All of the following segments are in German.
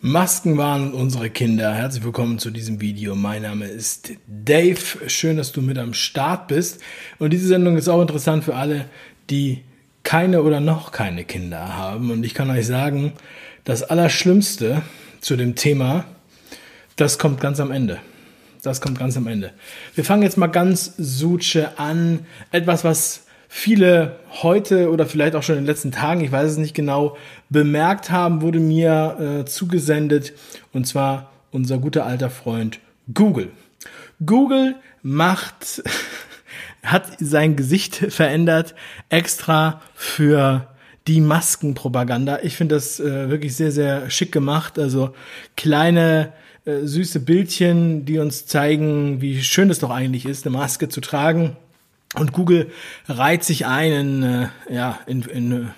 Masken waren unsere Kinder. Herzlich willkommen zu diesem Video. Mein Name ist Dave. Schön, dass du mit am Start bist. Und diese Sendung ist auch interessant für alle, die keine oder noch keine Kinder haben. Und ich kann euch sagen, das Allerschlimmste zu dem Thema, das kommt ganz am Ende. Das kommt ganz am Ende. Wir fangen jetzt mal ganz suche an. Etwas, was viele heute oder vielleicht auch schon in den letzten Tagen, ich weiß es nicht genau, bemerkt haben, wurde mir äh, zugesendet. Und zwar unser guter alter Freund Google. Google macht, hat sein Gesicht verändert extra für die Maskenpropaganda. Ich finde das äh, wirklich sehr, sehr schick gemacht. Also kleine äh, süße Bildchen, die uns zeigen, wie schön es doch eigentlich ist, eine Maske zu tragen. Und Google reiht sich ein in, äh, ja, in, in,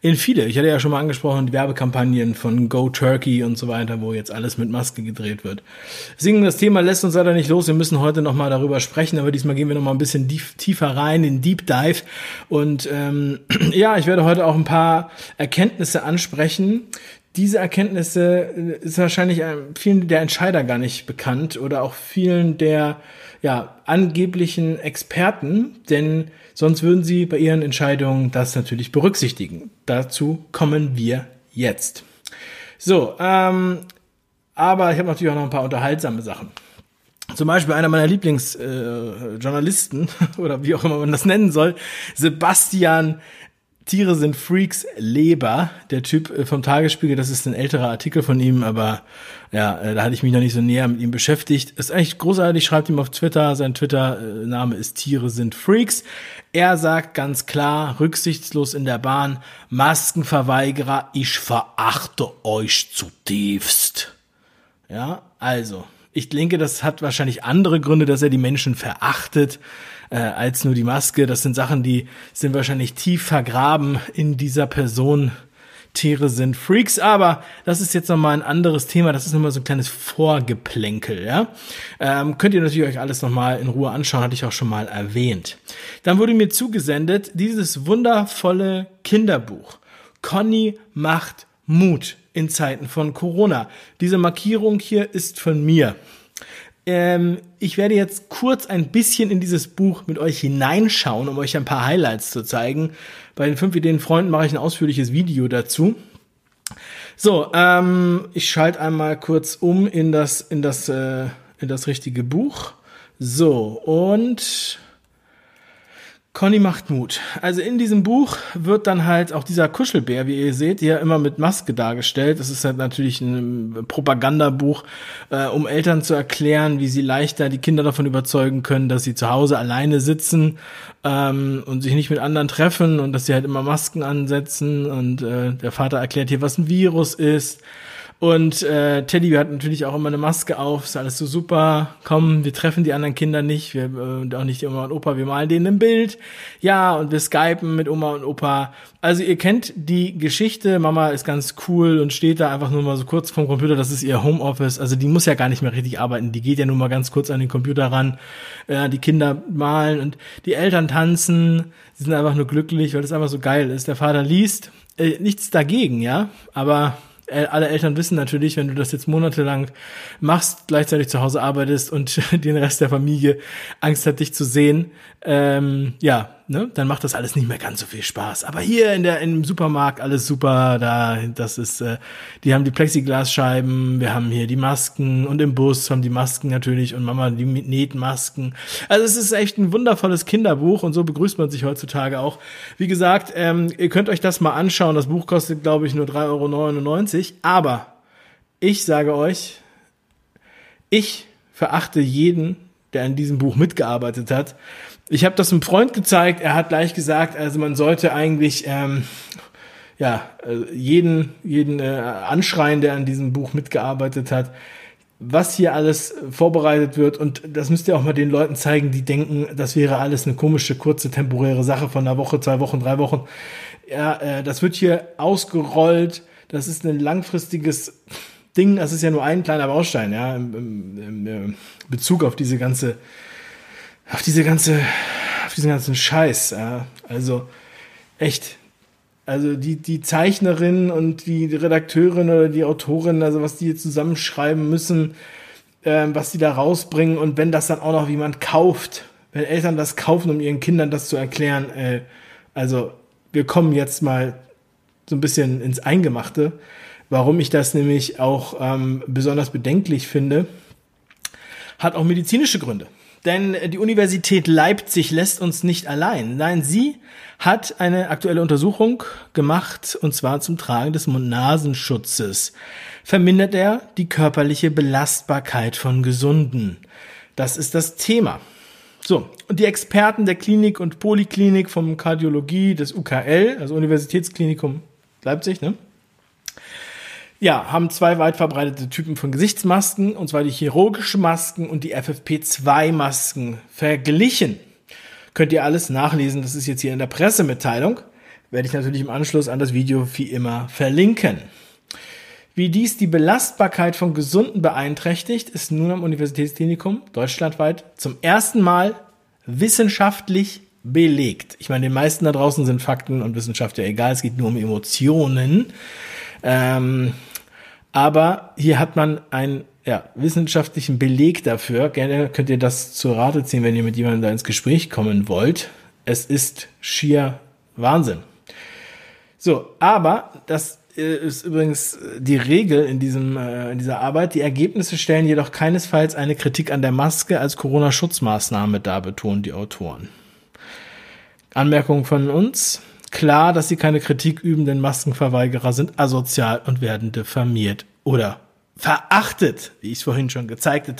in viele. Ich hatte ja schon mal angesprochen, die Werbekampagnen von Go Turkey und so weiter, wo jetzt alles mit Maske gedreht wird. Deswegen, das Thema lässt uns leider nicht los. Wir müssen heute nochmal darüber sprechen, aber diesmal gehen wir nochmal ein bisschen tiefer rein, in Deep Dive. Und ähm, ja, ich werde heute auch ein paar Erkenntnisse ansprechen, diese Erkenntnisse äh, ist wahrscheinlich vielen der Entscheider gar nicht bekannt oder auch vielen der ja, angeblichen Experten, denn sonst würden sie bei ihren Entscheidungen das natürlich berücksichtigen. Dazu kommen wir jetzt. So, ähm, aber ich habe natürlich auch noch ein paar unterhaltsame Sachen. Zum Beispiel einer meiner Lieblingsjournalisten äh, oder wie auch immer man das nennen soll, Sebastian Tiere sind Freaks Leber, der Typ äh, vom Tagesspiegel, das ist ein älterer Artikel von ihm, aber ja, äh, da hatte ich mich noch nicht so näher mit ihm beschäftigt. Ist eigentlich großartig, schreibt ihm auf Twitter, sein Twitter-Name ist Tiere sind Freaks. Er sagt ganz klar, rücksichtslos in der Bahn, Maskenverweigerer, ich verachte euch zutiefst. Ja, also, ich denke, das hat wahrscheinlich andere Gründe, dass er die Menschen verachtet äh, als nur die Maske. Das sind Sachen, die sind wahrscheinlich tief vergraben in dieser Person. Tiere sind Freaks, aber das ist jetzt nochmal ein anderes Thema. Das ist nochmal so ein kleines Vorgeplänkel, ja. Ähm, könnt ihr natürlich euch alles nochmal in Ruhe anschauen, hatte ich auch schon mal erwähnt. Dann wurde mir zugesendet dieses wundervolle Kinderbuch. Conny macht Mut in Zeiten von Corona. Diese Markierung hier ist von mir. Ähm, ich werde jetzt kurz ein bisschen in dieses Buch mit euch hineinschauen, um euch ein paar Highlights zu zeigen. Bei den fünf Ideen Freunden mache ich ein ausführliches Video dazu. So, ähm, ich schalte einmal kurz um in das in das äh, in das richtige Buch. So und Conny macht Mut. Also in diesem Buch wird dann halt auch dieser Kuschelbär, wie ihr seht, hier immer mit Maske dargestellt. Das ist halt natürlich ein Propagandabuch, äh, um Eltern zu erklären, wie sie leichter die Kinder davon überzeugen können, dass sie zu Hause alleine sitzen ähm, und sich nicht mit anderen treffen und dass sie halt immer Masken ansetzen. Und äh, der Vater erklärt hier, was ein Virus ist. Und äh, Teddy hat natürlich auch immer eine Maske auf, ist alles so super. Komm, wir treffen die anderen Kinder nicht, wir äh, auch nicht Oma und Opa, wir malen denen ein Bild. Ja, und wir skypen mit Oma und Opa. Also ihr kennt die Geschichte, Mama ist ganz cool und steht da einfach nur mal so kurz vom Computer, das ist ihr Homeoffice. Also die muss ja gar nicht mehr richtig arbeiten, die geht ja nur mal ganz kurz an den Computer ran. Äh, die Kinder malen und die Eltern tanzen, sie sind einfach nur glücklich, weil das einfach so geil ist. Der Vater liest, äh, nichts dagegen, ja, aber alle Eltern wissen natürlich, wenn du das jetzt monatelang machst, gleichzeitig zu Hause arbeitest und den Rest der Familie Angst hat, dich zu sehen, ähm, ja, ne, dann macht das alles nicht mehr ganz so viel Spaß. Aber hier in der im Supermarkt alles super, da das ist, äh, die haben die Plexiglasscheiben, wir haben hier die Masken und im Bus haben die Masken natürlich und Mama die näht Masken. Also es ist echt ein wundervolles Kinderbuch und so begrüßt man sich heutzutage auch. Wie gesagt, ähm, ihr könnt euch das mal anschauen. Das Buch kostet, glaube ich, nur 3,99 Euro. Aber ich sage euch, ich verachte jeden, der an diesem Buch mitgearbeitet hat. Ich habe das einem Freund gezeigt, er hat gleich gesagt, also man sollte eigentlich ähm, ja äh, jeden jeden äh, anschreien, der an diesem Buch mitgearbeitet hat, was hier alles vorbereitet wird und das müsst ihr auch mal den Leuten zeigen, die denken, das wäre alles eine komische kurze temporäre Sache von einer Woche, zwei Wochen, drei Wochen. Ja, äh, das wird hier ausgerollt. Das ist ein langfristiges Ding. Das ist ja nur ein kleiner Baustein, ja, im, im, im äh, Bezug auf diese ganze auf diese ganze, auf diesen ganzen Scheiß. Ja. Also echt, Also die, die Zeichnerin und die Redakteurin oder die Autorin, also was die zusammenschreiben müssen, äh, was die da rausbringen und wenn das dann auch noch jemand kauft, wenn Eltern das kaufen, um ihren Kindern das zu erklären, äh, also wir kommen jetzt mal so ein bisschen ins Eingemachte, warum ich das nämlich auch ähm, besonders bedenklich finde, hat auch medizinische Gründe. Denn die Universität Leipzig lässt uns nicht allein. Nein, sie hat eine aktuelle Untersuchung gemacht, und zwar zum Tragen des Mund-Nasenschutzes. Vermindert er die körperliche Belastbarkeit von Gesunden? Das ist das Thema. So, und die Experten der Klinik und Poliklinik vom Kardiologie des UKL, also Universitätsklinikum Leipzig, ne? Ja, haben zwei weit verbreitete Typen von Gesichtsmasken, und zwar die chirurgische Masken und die FFP2-Masken verglichen. Könnt ihr alles nachlesen, das ist jetzt hier in der Pressemitteilung. Werde ich natürlich im Anschluss an das Video wie immer verlinken. Wie dies die Belastbarkeit von Gesunden beeinträchtigt, ist nun am Universitätsklinikum deutschlandweit zum ersten Mal wissenschaftlich belegt. Ich meine, den meisten da draußen sind Fakten und Wissenschaft ja egal, es geht nur um Emotionen. Ähm, aber hier hat man einen ja, wissenschaftlichen Beleg dafür. Gerne könnt ihr das zur Rate ziehen, wenn ihr mit jemandem da ins Gespräch kommen wollt. Es ist schier Wahnsinn. So, aber das äh, ist übrigens die Regel in, diesem, äh, in dieser Arbeit. Die Ergebnisse stellen jedoch keinesfalls eine Kritik an der Maske als Corona-Schutzmaßnahme dar, betonen die Autoren. Anmerkung von uns klar, dass sie keine Kritik üben, denn Maskenverweigerer sind asozial und werden diffamiert oder verachtet, wie ich es vorhin schon gezeigt,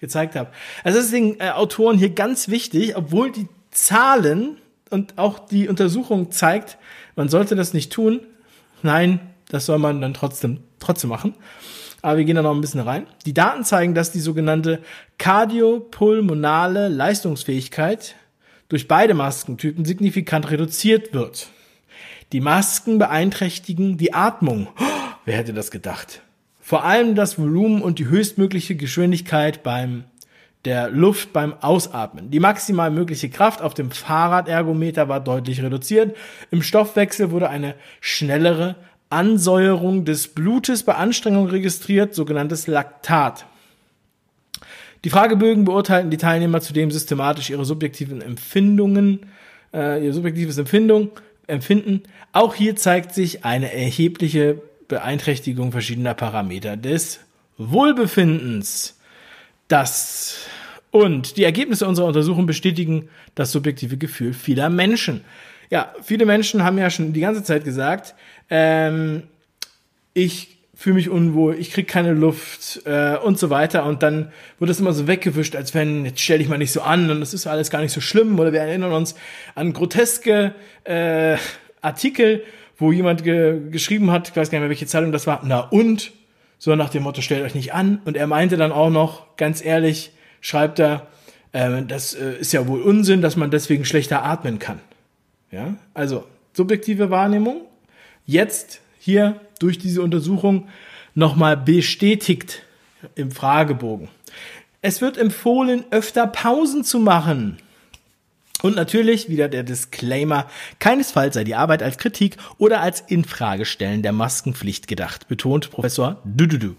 gezeigt habe. Also deswegen äh, Autoren hier ganz wichtig, obwohl die Zahlen und auch die Untersuchung zeigt, man sollte das nicht tun. Nein, das soll man dann trotzdem trotzdem machen. Aber wir gehen da noch ein bisschen rein. Die Daten zeigen, dass die sogenannte kardiopulmonale Leistungsfähigkeit durch beide Maskentypen signifikant reduziert wird. Die Masken beeinträchtigen die Atmung. Oh, wer hätte das gedacht? Vor allem das Volumen und die höchstmögliche Geschwindigkeit beim der Luft beim Ausatmen. Die maximal mögliche Kraft auf dem Fahrradergometer war deutlich reduziert. Im Stoffwechsel wurde eine schnellere Ansäuerung des Blutes bei Anstrengung registriert, sogenanntes Laktat. Die Fragebögen beurteilten die Teilnehmer zudem systematisch ihre subjektiven Empfindungen, äh, ihr subjektives Empfindung Empfinden. Auch hier zeigt sich eine erhebliche Beeinträchtigung verschiedener Parameter des Wohlbefindens. Das und die Ergebnisse unserer Untersuchung bestätigen das subjektive Gefühl vieler Menschen. Ja, viele Menschen haben ja schon die ganze Zeit gesagt, ähm, ich fühle mich unwohl, ich krieg keine Luft äh, und so weiter. Und dann wird das immer so weggewischt, als wenn, jetzt stell dich mal nicht so an und das ist alles gar nicht so schlimm. Oder wir erinnern uns an groteske äh, Artikel, wo jemand ge geschrieben hat, ich weiß gar nicht mehr, welche Zeitung das war, na und? So nach dem Motto, stellt euch nicht an. Und er meinte dann auch noch, ganz ehrlich, schreibt er, äh, das äh, ist ja wohl Unsinn, dass man deswegen schlechter atmen kann. Ja, also subjektive Wahrnehmung. Jetzt hier durch diese Untersuchung nochmal bestätigt im Fragebogen. Es wird empfohlen, öfter Pausen zu machen. Und natürlich wieder der Disclaimer, keinesfalls sei die Arbeit als Kritik oder als Infragestellen der Maskenpflicht gedacht, betont Professor Dududu.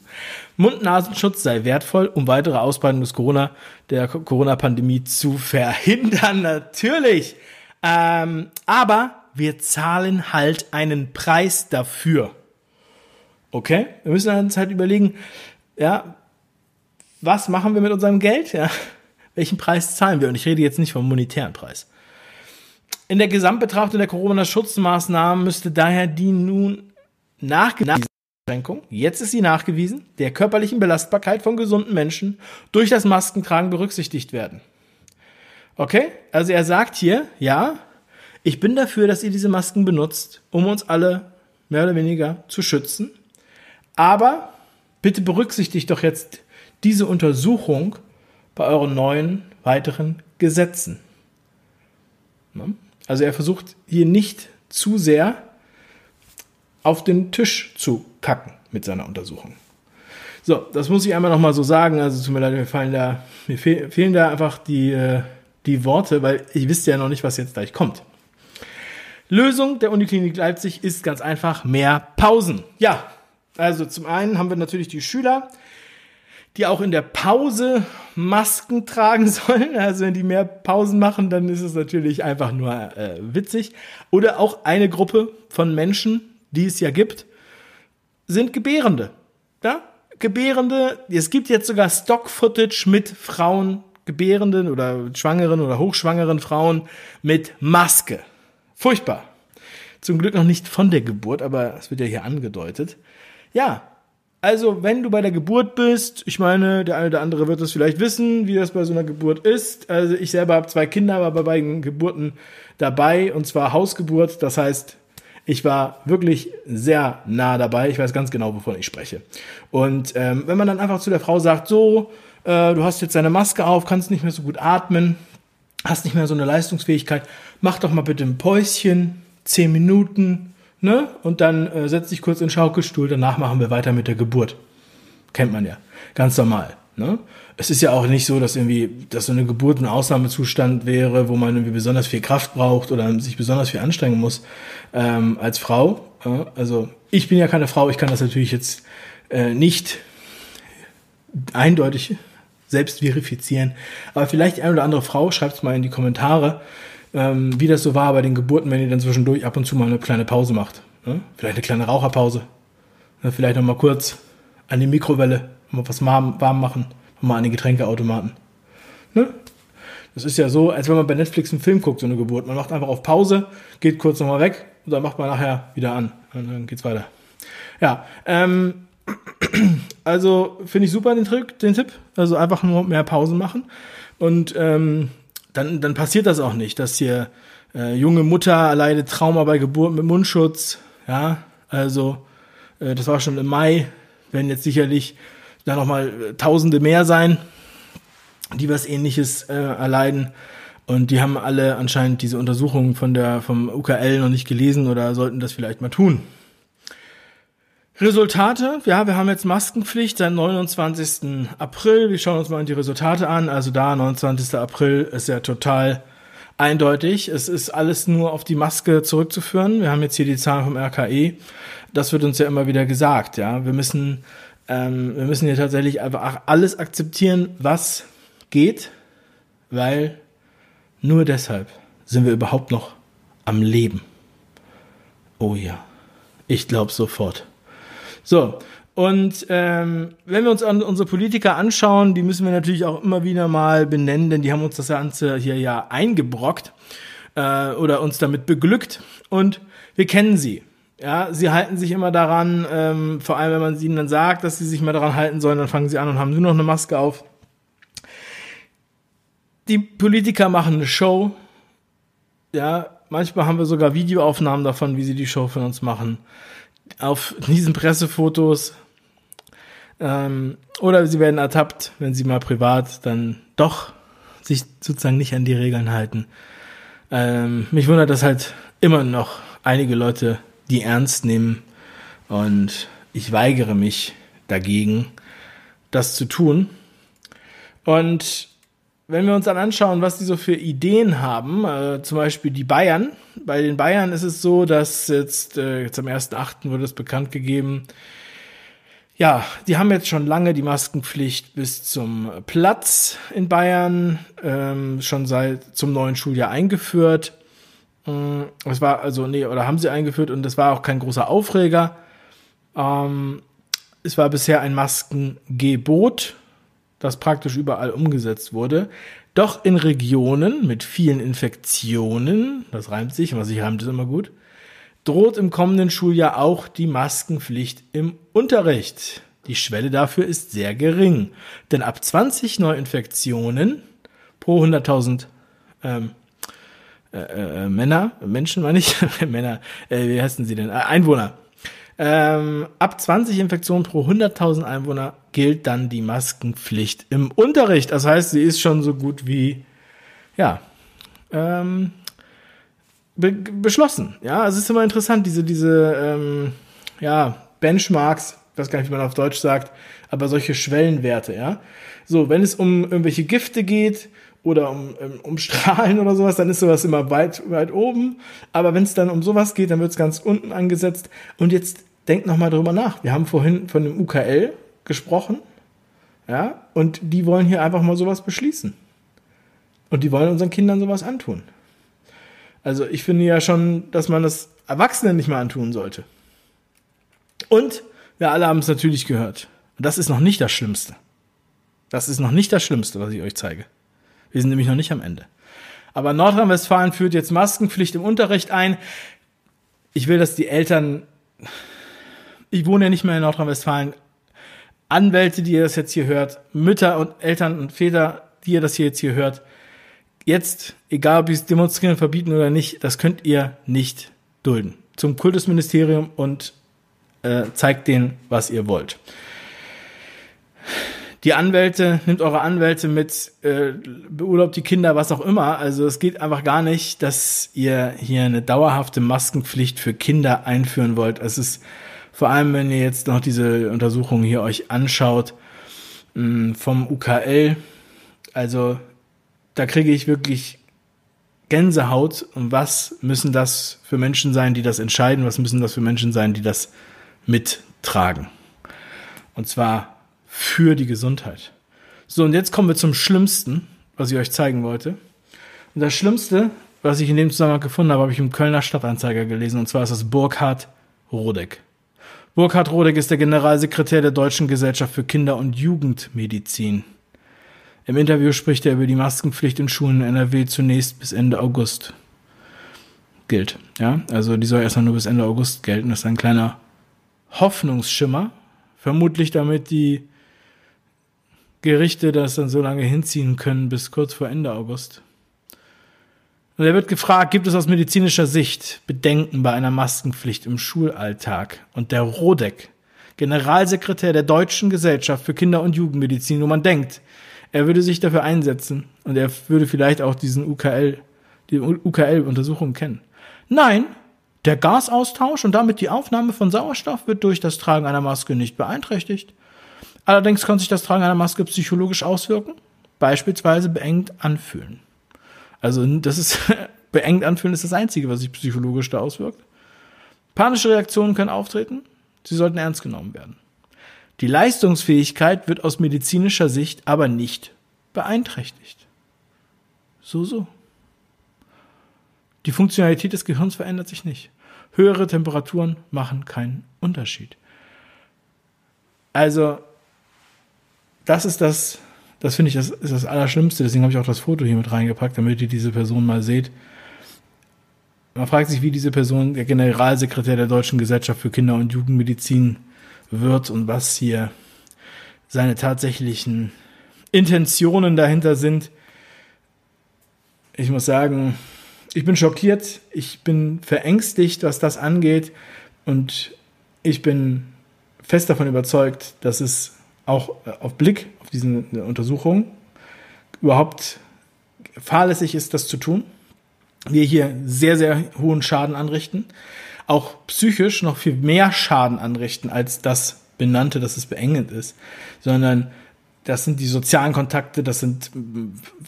Mund-Nasenschutz sei wertvoll, um weitere Ausbreitung des Corona, der Corona-Pandemie zu verhindern, natürlich. Ähm, aber wir zahlen halt einen Preis dafür. Okay? Wir müssen uns halt überlegen, ja, was machen wir mit unserem Geld? Ja, welchen Preis zahlen wir? Und ich rede jetzt nicht vom monetären Preis. In der Gesamtbetrachtung der Corona-Schutzmaßnahmen müsste daher die nun nachgewiesene Beschränkung, jetzt ist sie nachgewiesen, der körperlichen Belastbarkeit von gesunden Menschen durch das Maskentragen berücksichtigt werden. Okay? Also er sagt hier, ja, ich bin dafür, dass ihr diese Masken benutzt, um uns alle mehr oder weniger zu schützen. Aber bitte berücksichtigt doch jetzt diese Untersuchung bei euren neuen weiteren Gesetzen. Ne? Also er versucht hier nicht zu sehr auf den Tisch zu kacken mit seiner Untersuchung. So, das muss ich einmal nochmal so sagen. Also tut mir leid, mir fallen da, mir fehlen da einfach die, äh, die Worte, weil ich wisst ja noch nicht, was jetzt gleich kommt. Lösung der Uniklinik Leipzig ist ganz einfach mehr Pausen. Ja, also zum einen haben wir natürlich die Schüler, die auch in der Pause Masken tragen sollen. Also wenn die mehr Pausen machen, dann ist es natürlich einfach nur äh, witzig. Oder auch eine Gruppe von Menschen, die es ja gibt, sind Gebärende. Ja? Gebärende, es gibt jetzt sogar Stock-Footage mit Frauen, Gebärenden oder schwangeren oder hochschwangeren Frauen mit Maske. Furchtbar. Zum Glück noch nicht von der Geburt, aber es wird ja hier angedeutet. Ja, also, wenn du bei der Geburt bist, ich meine, der eine oder andere wird das vielleicht wissen, wie das bei so einer Geburt ist. Also, ich selber habe zwei Kinder, war bei beiden Geburten dabei, und zwar Hausgeburt. Das heißt, ich war wirklich sehr nah dabei. Ich weiß ganz genau, wovon ich spreche. Und ähm, wenn man dann einfach zu der Frau sagt, so, äh, du hast jetzt deine Maske auf, kannst nicht mehr so gut atmen, hast nicht mehr so eine Leistungsfähigkeit, mach doch mal bitte ein Päuschen, zehn Minuten, ne? Und dann äh, setz dich kurz in den Schaukelstuhl, danach machen wir weiter mit der Geburt. Kennt man ja. Ganz normal. Ne? Es ist ja auch nicht so, dass irgendwie, dass so eine Geburt ein Ausnahmezustand wäre, wo man irgendwie besonders viel Kraft braucht oder sich besonders viel anstrengen muss ähm, als Frau. Ja? Also ich bin ja keine Frau, ich kann das natürlich jetzt äh, nicht eindeutig selbst verifizieren. Aber vielleicht eine oder andere Frau, schreibt es mal in die Kommentare, ähm, wie das so war bei den Geburten, wenn ihr dann zwischendurch ab und zu mal eine kleine Pause macht. Ne? Vielleicht eine kleine Raucherpause. Ne? Vielleicht noch mal kurz an die Mikrowelle, mal was warm, warm machen, mal an den Getränkeautomaten. Ne? Das ist ja so, als wenn man bei Netflix einen Film guckt, so eine Geburt. Man macht einfach auf Pause, geht kurz nochmal weg und dann macht man nachher wieder an. Und dann geht's weiter. Ja, ähm, also finde ich super den, Trick, den Tipp. Also einfach nur mehr Pausen machen. Und ähm, dann, dann passiert das auch nicht, dass hier äh, junge Mutter alleine Trauma bei Geburt mit Mundschutz. Ja, also äh, das war schon im Mai. Werden jetzt sicherlich da nochmal äh, Tausende mehr sein, die was ähnliches äh, erleiden. Und die haben alle anscheinend diese Untersuchungen von der, vom UKL noch nicht gelesen oder sollten das vielleicht mal tun. Resultate, ja, wir haben jetzt Maskenpflicht seit 29. April. Wir schauen uns mal die Resultate an. Also da, 29. April ist ja total eindeutig. Es ist alles nur auf die Maske zurückzuführen. Wir haben jetzt hier die Zahlen vom RKE. Das wird uns ja immer wieder gesagt, ja. Wir müssen, ähm, wir müssen hier tatsächlich einfach alles akzeptieren, was geht, weil nur deshalb sind wir überhaupt noch am Leben. Oh ja, ich glaube sofort. So, und ähm, wenn wir uns an unsere Politiker anschauen, die müssen wir natürlich auch immer wieder mal benennen, denn die haben uns das Ganze hier ja eingebrockt äh, oder uns damit beglückt und wir kennen sie. Ja, sie halten sich immer daran, ähm, vor allem wenn man ihnen dann sagt, dass sie sich mal daran halten sollen, dann fangen sie an und haben nur noch eine Maske auf. Die Politiker machen eine Show. Ja, manchmal haben wir sogar Videoaufnahmen davon, wie sie die Show von uns machen auf diesen Pressefotos. Ähm, oder sie werden ertappt, wenn sie mal privat dann doch sich sozusagen nicht an die Regeln halten. Ähm, mich wundert, dass halt immer noch einige Leute die ernst nehmen und ich weigere mich dagegen, das zu tun. Und wenn wir uns dann anschauen, was die so für Ideen haben, äh, zum Beispiel die Bayern. Bei den Bayern ist es so, dass jetzt, äh, jetzt am 1.8. wurde es bekannt gegeben, ja, die haben jetzt schon lange die Maskenpflicht bis zum Platz in Bayern, ähm, schon seit zum neuen Schuljahr eingeführt. Es war also, nee, oder haben sie eingeführt und das war auch kein großer Aufreger. Ähm, es war bisher ein Maskengebot das praktisch überall umgesetzt wurde. Doch in Regionen mit vielen Infektionen, das reimt sich, was ich reimt ist immer gut, droht im kommenden Schuljahr auch die Maskenpflicht im Unterricht. Die Schwelle dafür ist sehr gering, denn ab 20 Neuinfektionen pro 100.000 ähm, äh, äh, Männer, Menschen meine ich, Männer, äh, wie heißen sie denn, äh, Einwohner, ähm, ab 20 Infektionen pro 100.000 Einwohner gilt dann die Maskenpflicht im Unterricht. Das heißt, sie ist schon so gut wie, ja, ähm, be beschlossen. Ja, es ist immer interessant, diese, diese, ähm, ja, Benchmarks, ich weiß gar nicht, wie man auf Deutsch sagt, aber solche Schwellenwerte, ja. So, wenn es um irgendwelche Gifte geht oder um, ähm, um Strahlen oder sowas, dann ist sowas immer weit, weit oben. Aber wenn es dann um sowas geht, dann wird es ganz unten angesetzt. Und jetzt denkt nochmal drüber nach. Wir haben vorhin von dem UKL gesprochen. Ja, und die wollen hier einfach mal sowas beschließen. Und die wollen unseren Kindern sowas antun. Also ich finde ja schon, dass man das Erwachsenen nicht mehr antun sollte. Und wir alle haben es natürlich gehört. Das ist noch nicht das Schlimmste. Das ist noch nicht das Schlimmste, was ich euch zeige. Wir sind nämlich noch nicht am Ende. Aber Nordrhein-Westfalen führt jetzt Maskenpflicht im Unterricht ein. Ich will, dass die Eltern, ich wohne ja nicht mehr in Nordrhein-Westfalen, Anwälte, die ihr das jetzt hier hört, Mütter und Eltern und Väter, die ihr das hier jetzt hier hört, jetzt, egal ob sie es demonstrieren, verbieten oder nicht, das könnt ihr nicht dulden. Zum Kultusministerium und äh, zeigt denen, was ihr wollt. Die Anwälte, nimmt eure Anwälte mit, äh, beurlaubt die Kinder, was auch immer. Also es geht einfach gar nicht, dass ihr hier eine dauerhafte Maskenpflicht für Kinder einführen wollt. Es ist vor allem, wenn ihr jetzt noch diese Untersuchung hier euch anschaut mm, vom UKL. Also da kriege ich wirklich Gänsehaut. Und was müssen das für Menschen sein, die das entscheiden? Was müssen das für Menschen sein, die das mittragen? Und zwar für die Gesundheit. So, und jetzt kommen wir zum Schlimmsten, was ich euch zeigen wollte. Und das Schlimmste, was ich in dem Zusammenhang gefunden habe, habe ich im Kölner Stadtanzeiger gelesen, und zwar ist das Burkhard Rodeck. Burkhard Rodeck ist der Generalsekretär der Deutschen Gesellschaft für Kinder- und Jugendmedizin. Im Interview spricht er über die Maskenpflicht in Schulen in NRW zunächst bis Ende August gilt. Ja, also die soll erstmal nur bis Ende August gelten. Das ist ein kleiner Hoffnungsschimmer. Vermutlich damit die Gerichte das dann so lange hinziehen können bis kurz vor Ende August. Und er wird gefragt, gibt es aus medizinischer Sicht Bedenken bei einer Maskenpflicht im Schulalltag? Und der Rodeck, Generalsekretär der Deutschen Gesellschaft für Kinder- und Jugendmedizin, wo man denkt, er würde sich dafür einsetzen und er würde vielleicht auch diesen UKL, die UKL-Untersuchung kennen. Nein, der Gasaustausch und damit die Aufnahme von Sauerstoff wird durch das Tragen einer Maske nicht beeinträchtigt. Allerdings kann sich das Tragen einer Maske psychologisch auswirken, beispielsweise beengt anfühlen. Also das ist beengt anfühlen ist das einzige, was sich psychologisch da auswirkt. Panische Reaktionen können auftreten, sie sollten ernst genommen werden. Die Leistungsfähigkeit wird aus medizinischer Sicht aber nicht beeinträchtigt. So, so. Die Funktionalität des Gehirns verändert sich nicht. Höhere Temperaturen machen keinen Unterschied. Also, das ist das, das finde ich, das ist das Allerschlimmste. Deswegen habe ich auch das Foto hier mit reingepackt, damit ihr diese Person mal seht. Man fragt sich, wie diese Person, der Generalsekretär der Deutschen Gesellschaft für Kinder- und Jugendmedizin, wird und was hier seine tatsächlichen Intentionen dahinter sind. Ich muss sagen, ich bin schockiert, ich bin verängstigt, was das angeht und ich bin fest davon überzeugt, dass es auch auf Blick auf diese Untersuchung überhaupt fahrlässig ist, das zu tun. Wir hier sehr, sehr hohen Schaden anrichten auch psychisch noch viel mehr Schaden anrichten als das benannte, dass es beengend ist, sondern das sind die sozialen Kontakte, das sind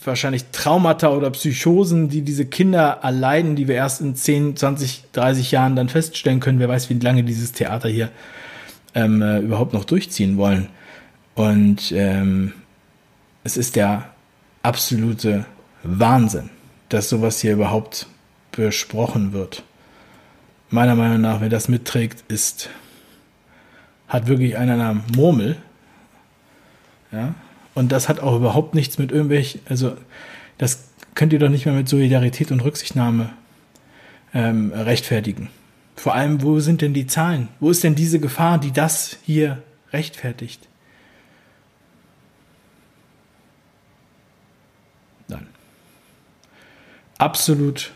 wahrscheinlich Traumata oder Psychosen, die diese Kinder erleiden, die wir erst in 10, 20, 30 Jahren dann feststellen können. Wer weiß, wie lange dieses Theater hier ähm, äh, überhaupt noch durchziehen wollen. Und ähm, es ist der absolute Wahnsinn, dass sowas hier überhaupt besprochen wird meiner Meinung nach, wer das mitträgt, ist, hat wirklich einen einer Murmel. Ja. Und das hat auch überhaupt nichts mit irgendwelchen, also das könnt ihr doch nicht mehr mit Solidarität und Rücksichtnahme ähm, rechtfertigen. Vor allem, wo sind denn die Zahlen? Wo ist denn diese Gefahr, die das hier rechtfertigt? Absolut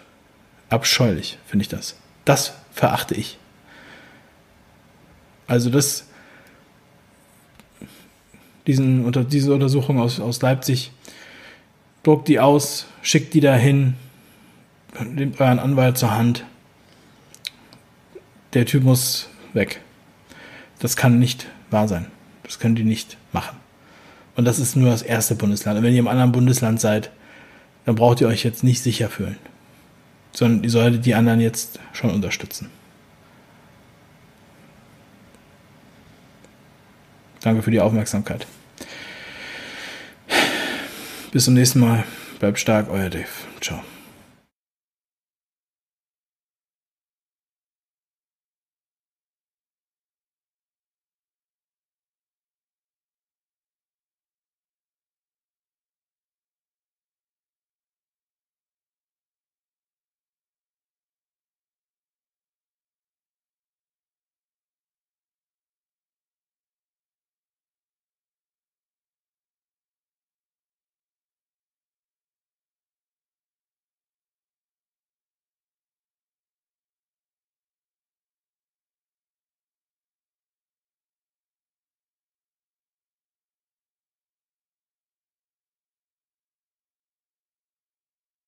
abscheulich, finde ich das. Das verachte ich. Also das, diesen, unter, diese Untersuchung aus, aus Leipzig, druckt die aus, schickt die dahin, nehmt euren Anwalt zur Hand. Der Typ muss weg. Das kann nicht wahr sein. Das können die nicht machen. Und das ist nur das erste Bundesland. Und wenn ihr im anderen Bundesland seid, dann braucht ihr euch jetzt nicht sicher fühlen, sondern ihr solltet die anderen jetzt schon unterstützen. Danke für die Aufmerksamkeit. Bis zum nächsten Mal. Bleibt stark, euer Dave. Ciao.